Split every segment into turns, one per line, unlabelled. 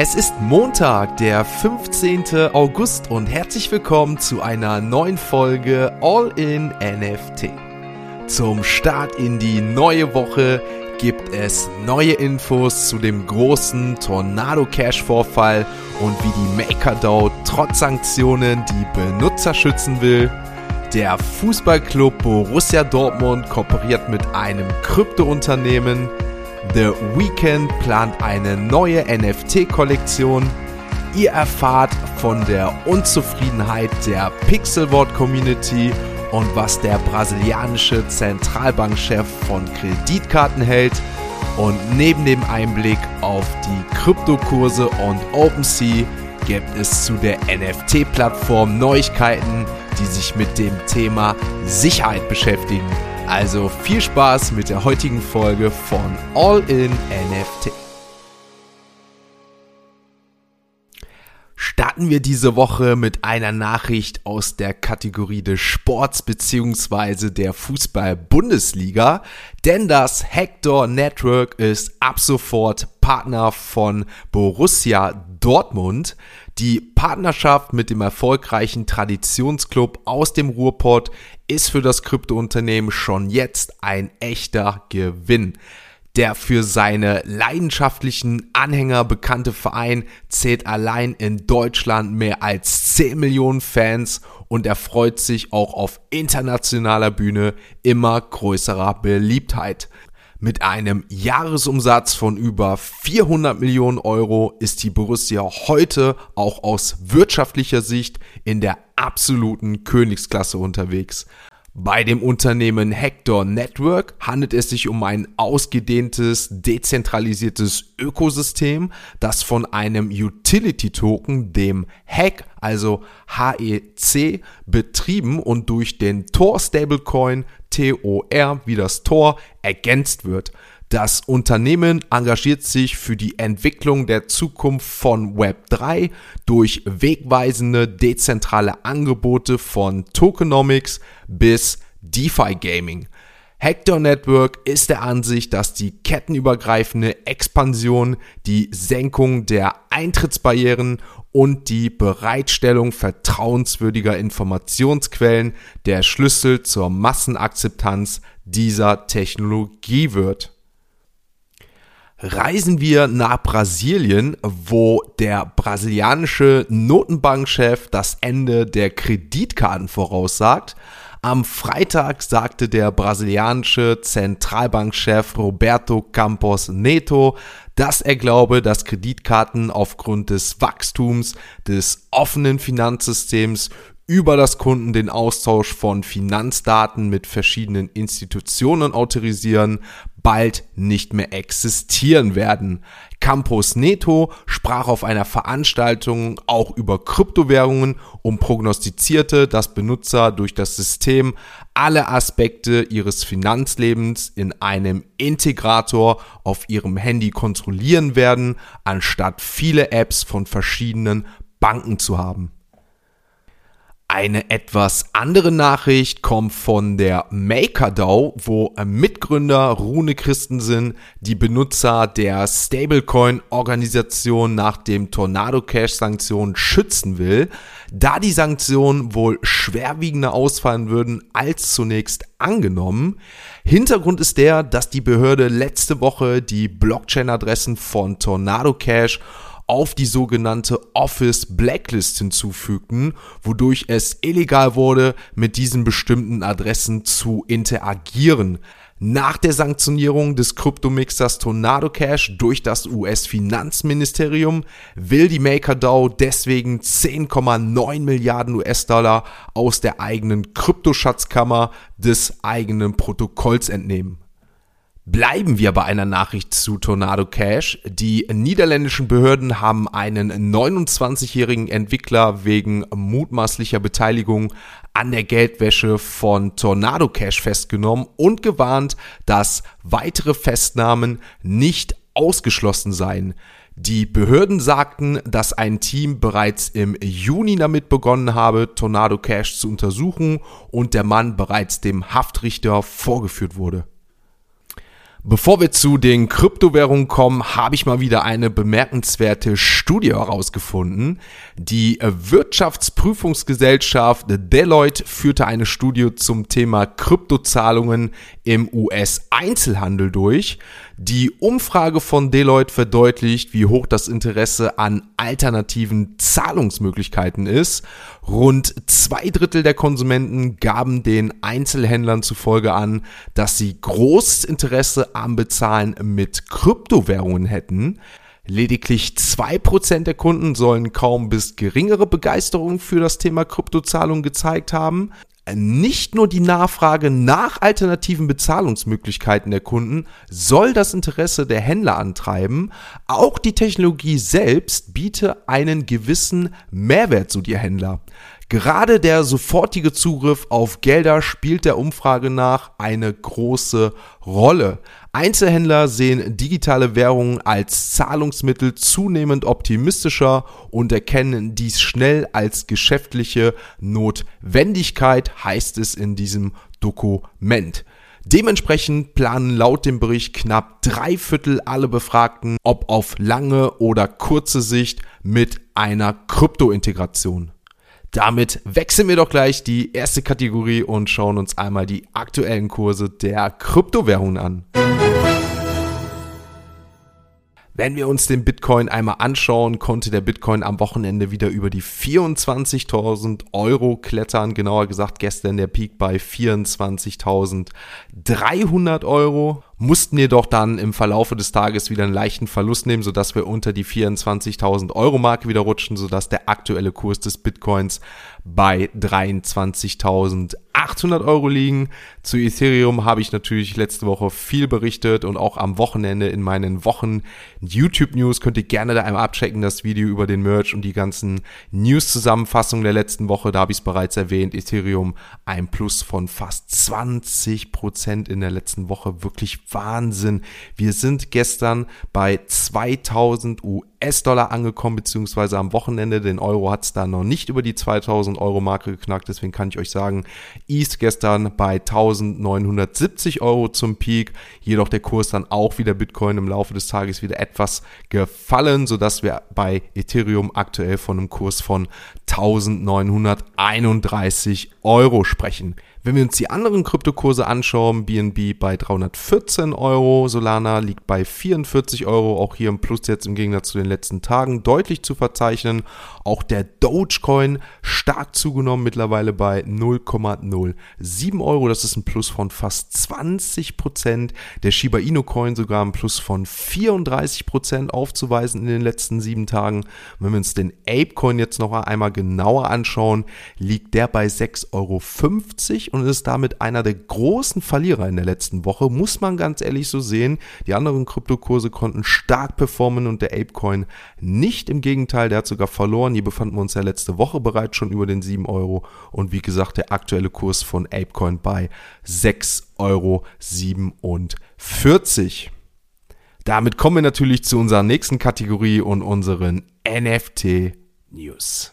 Es ist Montag, der 15. August und herzlich willkommen zu einer neuen Folge All in NFT. Zum Start in die neue Woche gibt es neue Infos zu dem großen Tornado Cash Vorfall und wie die MakerDAO trotz Sanktionen die Benutzer schützen will. Der Fußballclub Borussia Dortmund kooperiert mit einem Kryptounternehmen. The Weeknd plant eine neue NFT-Kollektion. Ihr erfahrt von der Unzufriedenheit der Pixelwort Community und was der brasilianische Zentralbankchef von Kreditkarten hält. Und neben dem Einblick auf die Kryptokurse und OpenSea gibt es zu der NFT-Plattform Neuigkeiten, die sich mit dem Thema Sicherheit beschäftigen. Also viel Spaß mit der heutigen Folge von All in NFT. Starten wir diese Woche mit einer Nachricht aus der Kategorie des Sports bzw. der Fußball-Bundesliga, denn das Hector Network ist ab sofort Partner von Borussia Dortmund. Die Partnerschaft mit dem erfolgreichen Traditionsclub aus dem Ruhrpott ist für das Kryptounternehmen schon jetzt ein echter Gewinn. Der für seine leidenschaftlichen Anhänger bekannte Verein zählt allein in Deutschland mehr als 10 Millionen Fans und erfreut sich auch auf internationaler Bühne immer größerer Beliebtheit. Mit einem Jahresumsatz von über 400 Millionen Euro ist die Borussia heute auch aus wirtschaftlicher Sicht in der absoluten Königsklasse unterwegs. Bei dem Unternehmen Hector Network handelt es sich um ein ausgedehntes, dezentralisiertes Ökosystem, das von einem Utility Token, dem HEC, also HEC, betrieben und durch den Tor Stablecoin TOR wie das Tor ergänzt wird. Das Unternehmen engagiert sich für die Entwicklung der Zukunft von Web3 durch wegweisende dezentrale Angebote von Tokenomics bis DeFi Gaming. Hector Network ist der Ansicht, dass die kettenübergreifende Expansion, die Senkung der Eintrittsbarrieren und die Bereitstellung vertrauenswürdiger Informationsquellen der Schlüssel zur Massenakzeptanz dieser Technologie wird reisen wir nach Brasilien, wo der brasilianische Notenbankchef das Ende der Kreditkarten voraussagt. Am Freitag sagte der brasilianische Zentralbankchef Roberto Campos Neto, dass er glaube, dass Kreditkarten aufgrund des Wachstums des offenen Finanzsystems über das Kunden den Austausch von Finanzdaten mit verschiedenen Institutionen autorisieren, bald nicht mehr existieren werden. Campos Neto sprach auf einer Veranstaltung auch über Kryptowährungen und prognostizierte, dass Benutzer durch das System alle Aspekte ihres Finanzlebens in einem Integrator auf ihrem Handy kontrollieren werden, anstatt viele Apps von verschiedenen Banken zu haben. Eine etwas andere Nachricht kommt von der MakerDAO, wo Mitgründer Rune Christensen die Benutzer der Stablecoin-Organisation nach dem Tornado Cash-Sanktionen schützen will, da die Sanktionen wohl schwerwiegender ausfallen würden als zunächst angenommen. Hintergrund ist der, dass die Behörde letzte Woche die Blockchain-Adressen von Tornado Cash auf die sogenannte Office Blacklist hinzufügten, wodurch es illegal wurde, mit diesen bestimmten Adressen zu interagieren. Nach der Sanktionierung des Kryptomixers Tornado Cash durch das US-Finanzministerium will die MakerDAO deswegen 10,9 Milliarden US-Dollar aus der eigenen Kryptoschatzkammer des eigenen Protokolls entnehmen. Bleiben wir bei einer Nachricht zu Tornado Cash. Die niederländischen Behörden haben einen 29-jährigen Entwickler wegen mutmaßlicher Beteiligung an der Geldwäsche von Tornado Cash festgenommen und gewarnt, dass weitere Festnahmen nicht ausgeschlossen seien. Die Behörden sagten, dass ein Team bereits im Juni damit begonnen habe, Tornado Cash zu untersuchen und der Mann bereits dem Haftrichter vorgeführt wurde. Bevor wir zu den Kryptowährungen kommen, habe ich mal wieder eine bemerkenswerte Studie herausgefunden. Die Wirtschaftsprüfungsgesellschaft Deloitte führte eine Studie zum Thema Kryptozahlungen im US-Einzelhandel durch. Die Umfrage von Deloitte verdeutlicht, wie hoch das Interesse an alternativen Zahlungsmöglichkeiten ist. Rund zwei Drittel der Konsumenten gaben den Einzelhändlern zufolge an, dass sie großes Interesse am Bezahlen mit Kryptowährungen hätten. Lediglich zwei Prozent der Kunden sollen kaum bis geringere Begeisterung für das Thema Kryptozahlung gezeigt haben. Nicht nur die Nachfrage nach alternativen Bezahlungsmöglichkeiten der Kunden soll das Interesse der Händler antreiben, auch die Technologie selbst biete einen gewissen Mehrwert, so die Händler. Gerade der sofortige Zugriff auf Gelder spielt der Umfrage nach eine große Rolle. Einzelhändler sehen digitale Währungen als Zahlungsmittel zunehmend optimistischer und erkennen dies schnell als geschäftliche Notwendigkeit, heißt es in diesem Dokument. Dementsprechend planen laut dem Bericht knapp drei Viertel alle Befragten, ob auf lange oder kurze Sicht mit einer Kryptointegration. Damit wechseln wir doch gleich die erste Kategorie und schauen uns einmal die aktuellen Kurse der Kryptowährungen an. Wenn wir uns den Bitcoin einmal anschauen, konnte der Bitcoin am Wochenende wieder über die 24.000 Euro klettern. Genauer gesagt gestern der Peak bei 24.300 Euro mussten jedoch dann im Verlaufe des Tages wieder einen leichten Verlust nehmen, sodass wir unter die 24.000 Euro Marke wieder rutschen, sodass der aktuelle Kurs des Bitcoins bei 23.800 Euro liegen. Zu Ethereum habe ich natürlich letzte Woche viel berichtet und auch am Wochenende in meinen Wochen YouTube News könnt ihr gerne da einmal abchecken, das Video über den Merch und die ganzen News-Zusammenfassungen der letzten Woche. Da habe ich es bereits erwähnt. Ethereum ein Plus von fast 20 Prozent in der letzten Woche. Wirklich Wahnsinn. Wir sind gestern bei 2000 US-Dollar angekommen, beziehungsweise am Wochenende. Den Euro hat es da noch nicht über die 2000 Euro Marke geknackt. Deswegen kann ich euch sagen, East gestern bei 1970 Euro zum Peak. Jedoch der Kurs dann auch wieder Bitcoin im Laufe des Tages wieder etwas gefallen, sodass wir bei Ethereum aktuell von einem Kurs von 1931 Euro sprechen. Wenn wir uns die anderen Kryptokurse anschauen, BNB bei 314 Euro, Solana liegt bei 44 Euro, auch hier im Plus jetzt im Gegensatz zu den letzten Tagen deutlich zu verzeichnen. Auch der Dogecoin stark zugenommen, mittlerweile bei 0,07 Euro, das ist ein Plus von fast 20 Prozent. Der Shiba Inu Coin sogar ein Plus von 34 Prozent aufzuweisen in den letzten sieben Tagen. Wenn wir uns den Ape Coin jetzt noch einmal genauer anschauen, liegt der bei 6,50 Euro und ist damit einer der großen Verlierer in der letzten Woche, muss man ganz ehrlich so sehen. Die anderen Kryptokurse konnten stark performen und der Apecoin nicht. Im Gegenteil, der hat sogar verloren. Hier befanden wir uns ja letzte Woche bereits schon über den 7 Euro und wie gesagt, der aktuelle Kurs von Apecoin bei 6,47 Euro. Damit kommen wir natürlich zu unserer nächsten Kategorie und unseren NFT News.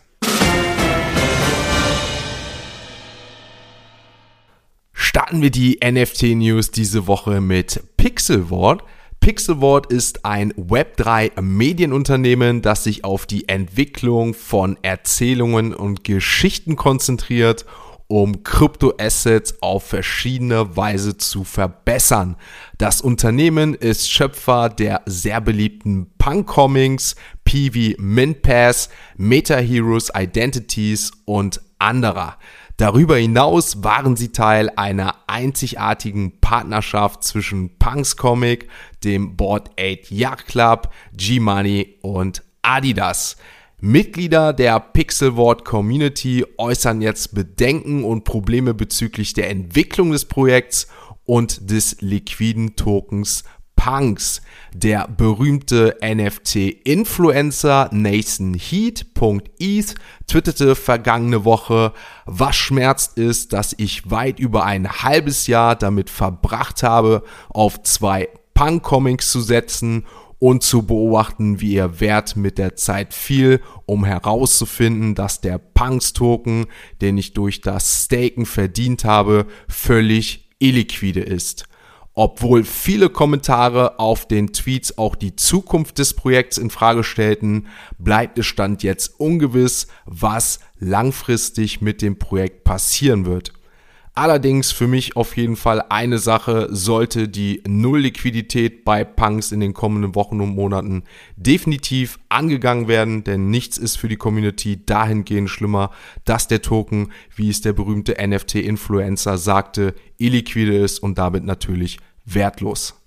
Starten wir die NFT-News diese Woche mit Pixelwort. Pixelwort ist ein Web3-Medienunternehmen, das sich auf die Entwicklung von Erzählungen und Geschichten konzentriert, um Kryptoassets auf verschiedene Weise zu verbessern. Das Unternehmen ist Schöpfer der sehr beliebten Punk-Comics, PV Mint Pass, Meta Heroes Identities und anderer. Darüber hinaus waren sie Teil einer einzigartigen Partnerschaft zwischen Punks Comic, dem Board 8 Yacht Club, G-Money und Adidas. Mitglieder der Pixelwort Community äußern jetzt Bedenken und Probleme bezüglich der Entwicklung des Projekts und des liquiden Tokens Punks. Der berühmte NFT-Influencer Nathan Heat.eth twitterte vergangene Woche, was schmerzt ist, dass ich weit über ein halbes Jahr damit verbracht habe, auf zwei Punk-Comics zu setzen und zu beobachten, wie ihr Wert mit der Zeit fiel, um herauszufinden, dass der Punks-Token, den ich durch das Staken verdient habe, völlig illiquide ist. Obwohl viele Kommentare auf den Tweets auch die Zukunft des Projekts in Frage stellten, bleibt es Stand jetzt ungewiss, was langfristig mit dem Projekt passieren wird. Allerdings für mich auf jeden Fall eine Sache, sollte die Null-Liquidität bei Punks in den kommenden Wochen und Monaten definitiv angegangen werden, denn nichts ist für die Community dahingehend schlimmer, dass der Token, wie es der berühmte NFT-Influencer sagte, illiquide ist und damit natürlich wertlos.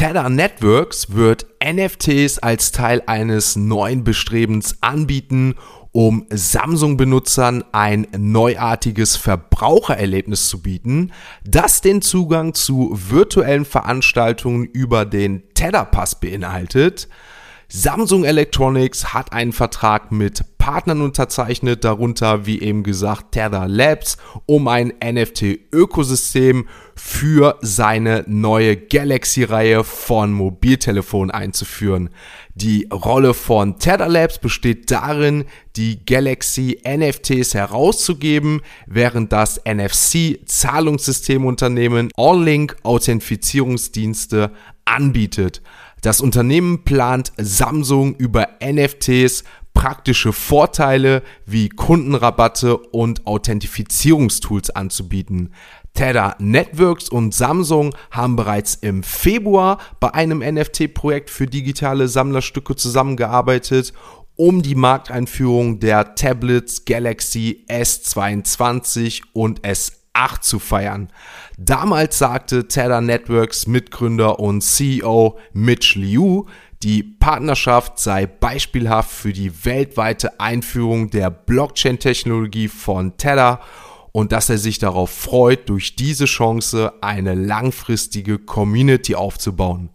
Tether Networks wird NFTs als Teil eines neuen Bestrebens anbieten um Samsung-Benutzern ein neuartiges Verbrauchererlebnis zu bieten, das den Zugang zu virtuellen Veranstaltungen über den Tether Pass beinhaltet. Samsung Electronics hat einen Vertrag mit Partnern unterzeichnet, darunter wie eben gesagt Tether Labs, um ein NFT-Ökosystem für seine neue Galaxy-Reihe von Mobiltelefonen einzuführen. Die Rolle von Tether Labs besteht darin, die Galaxy NFTs herauszugeben, während das NFC Zahlungssystemunternehmen All-Link Authentifizierungsdienste anbietet. Das Unternehmen plant Samsung über NFTs praktische Vorteile wie Kundenrabatte und Authentifizierungstools anzubieten. Tether Networks und Samsung haben bereits im Februar bei einem NFT-Projekt für digitale Sammlerstücke zusammengearbeitet, um die Markteinführung der Tablets Galaxy S22 und S8 zu feiern. Damals sagte Tether Networks Mitgründer und CEO Mitch Liu, die Partnerschaft sei beispielhaft für die weltweite Einführung der Blockchain-Technologie von Tether und dass er sich darauf freut, durch diese Chance eine langfristige Community aufzubauen.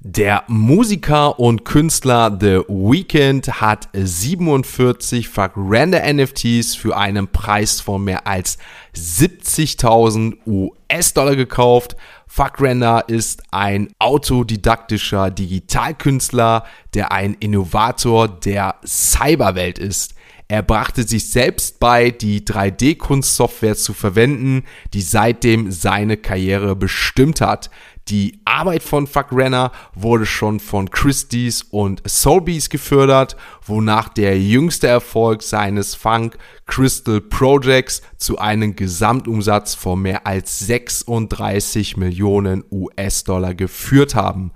Der Musiker und Künstler The Weeknd hat 47 verrende NFTs für einen Preis von mehr als 70.000 US-Dollar gekauft. Fuckrender ist ein autodidaktischer Digitalkünstler, der ein Innovator der Cyberwelt ist. Er brachte sich selbst bei, die 3D-Kunstsoftware zu verwenden, die seitdem seine Karriere bestimmt hat. Die Arbeit von Fuck Renner wurde schon von Christie's und Soulbees gefördert, wonach der jüngste Erfolg seines Funk Crystal Projects zu einem Gesamtumsatz von mehr als 36 Millionen US-Dollar geführt haben.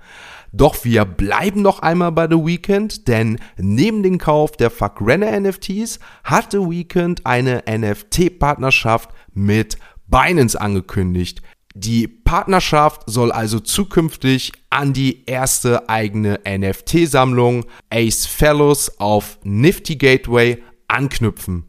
Doch wir bleiben noch einmal bei The Weeknd, denn neben dem Kauf der Fuck Renner NFTs hat The Weeknd eine NFT-Partnerschaft mit Binance angekündigt. Die Partnerschaft soll also zukünftig an die erste eigene NFT-Sammlung Ace Fellows auf Nifty Gateway anknüpfen.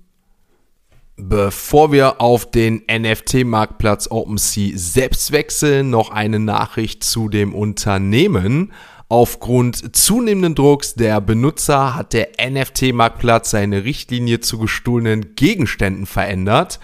Bevor wir auf den NFT-Marktplatz OpenSea selbst wechseln, noch eine Nachricht zu dem Unternehmen. Aufgrund zunehmenden Drucks der Benutzer hat der NFT-Marktplatz seine Richtlinie zu gestohlenen Gegenständen verändert.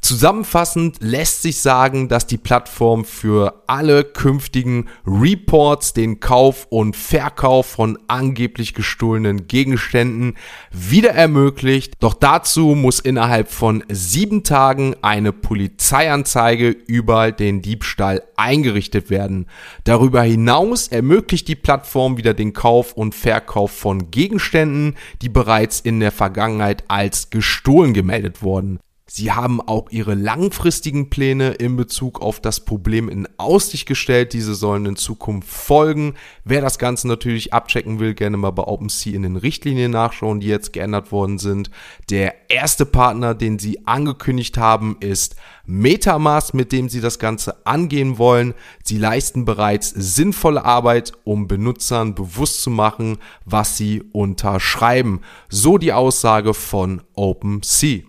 Zusammenfassend lässt sich sagen, dass die Plattform für alle künftigen Reports den Kauf und Verkauf von angeblich gestohlenen Gegenständen wieder ermöglicht. Doch dazu muss innerhalb von sieben Tagen eine Polizeianzeige über den Diebstahl eingerichtet werden. Darüber hinaus ermöglicht die Plattform wieder den Kauf und Verkauf von Gegenständen, die bereits in der Vergangenheit als gestohlen gemeldet wurden. Sie haben auch ihre langfristigen Pläne in Bezug auf das Problem in Aussicht gestellt. Diese sollen in Zukunft folgen. Wer das Ganze natürlich abchecken will, gerne mal bei OpenSea in den Richtlinien nachschauen, die jetzt geändert worden sind. Der erste Partner, den sie angekündigt haben, ist Metamask, mit dem sie das Ganze angehen wollen. Sie leisten bereits sinnvolle Arbeit, um Benutzern bewusst zu machen, was sie unterschreiben. So die Aussage von OpenSea.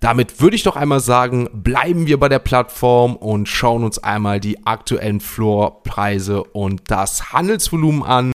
Damit würde ich doch einmal sagen, bleiben wir bei der Plattform und schauen uns einmal die aktuellen Floorpreise und das Handelsvolumen an.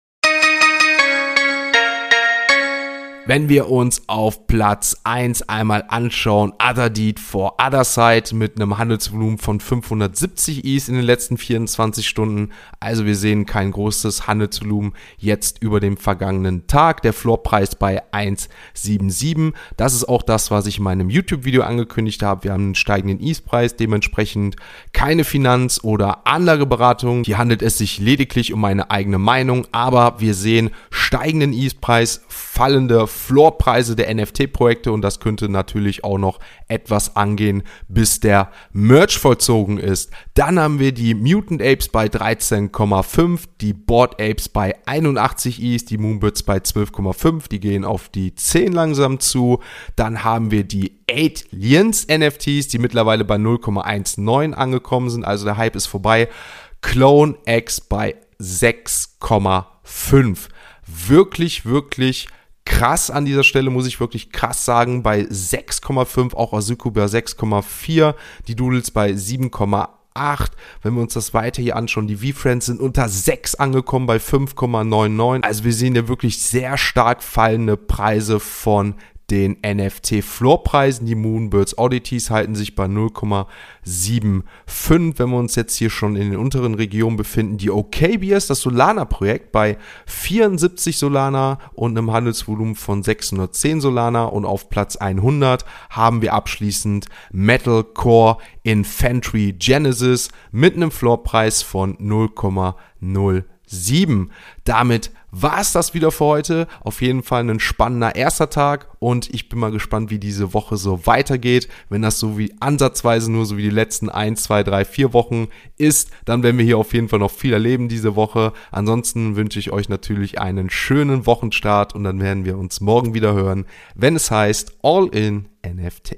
Wenn wir uns auf Platz 1 einmal anschauen, Other Deed for Other Side mit einem Handelsvolumen von 570 Is in den letzten 24 Stunden. Also wir sehen kein großes Handelsvolumen jetzt über dem vergangenen Tag. Der Floorpreis bei 1,77. Das ist auch das, was ich in meinem YouTube-Video angekündigt habe. Wir haben einen steigenden Is-Preis, dementsprechend keine Finanz- oder Anlageberatung. Hier handelt es sich lediglich um meine eigene Meinung, aber wir sehen steigenden Is-Preis, fallende Floorpreise der NFT-Projekte und das könnte natürlich auch noch etwas angehen, bis der Merch vollzogen ist. Dann haben wir die Mutant Apes bei 13,5, die Board Apes bei 81 Is, die Moonbirds bei 12,5, die gehen auf die 10 langsam zu. Dann haben wir die Aliens NFTs, die mittlerweile bei 0,19 angekommen sind, also der Hype ist vorbei. Clone X bei 6,5. Wirklich, wirklich krass an dieser Stelle, muss ich wirklich krass sagen, bei 6,5, auch Azuku bei 6,4, die Doodles bei 7,8. Wenn wir uns das weiter hier anschauen, die V-Friends sind unter 6 angekommen bei 5,99. Also wir sehen ja wirklich sehr stark fallende Preise von den NFT-Floorpreisen. Die Moonbirds Oddities halten sich bei 0,75. Wenn wir uns jetzt hier schon in den unteren Regionen befinden, die OKBS, das Solana-Projekt, bei 74 Solana und einem Handelsvolumen von 610 Solana und auf Platz 100 haben wir abschließend Metalcore Infantry Genesis mit einem Floorpreis von 0,07. Damit war es das wieder für heute. Auf jeden Fall ein spannender erster Tag und ich bin mal gespannt, wie diese Woche so weitergeht. Wenn das so wie ansatzweise nur so wie die letzten 1, 2, 3, 4 Wochen ist, dann werden wir hier auf jeden Fall noch viel erleben diese Woche. Ansonsten wünsche ich euch natürlich einen schönen Wochenstart und dann werden wir uns morgen wieder hören, wenn es heißt All in NFT.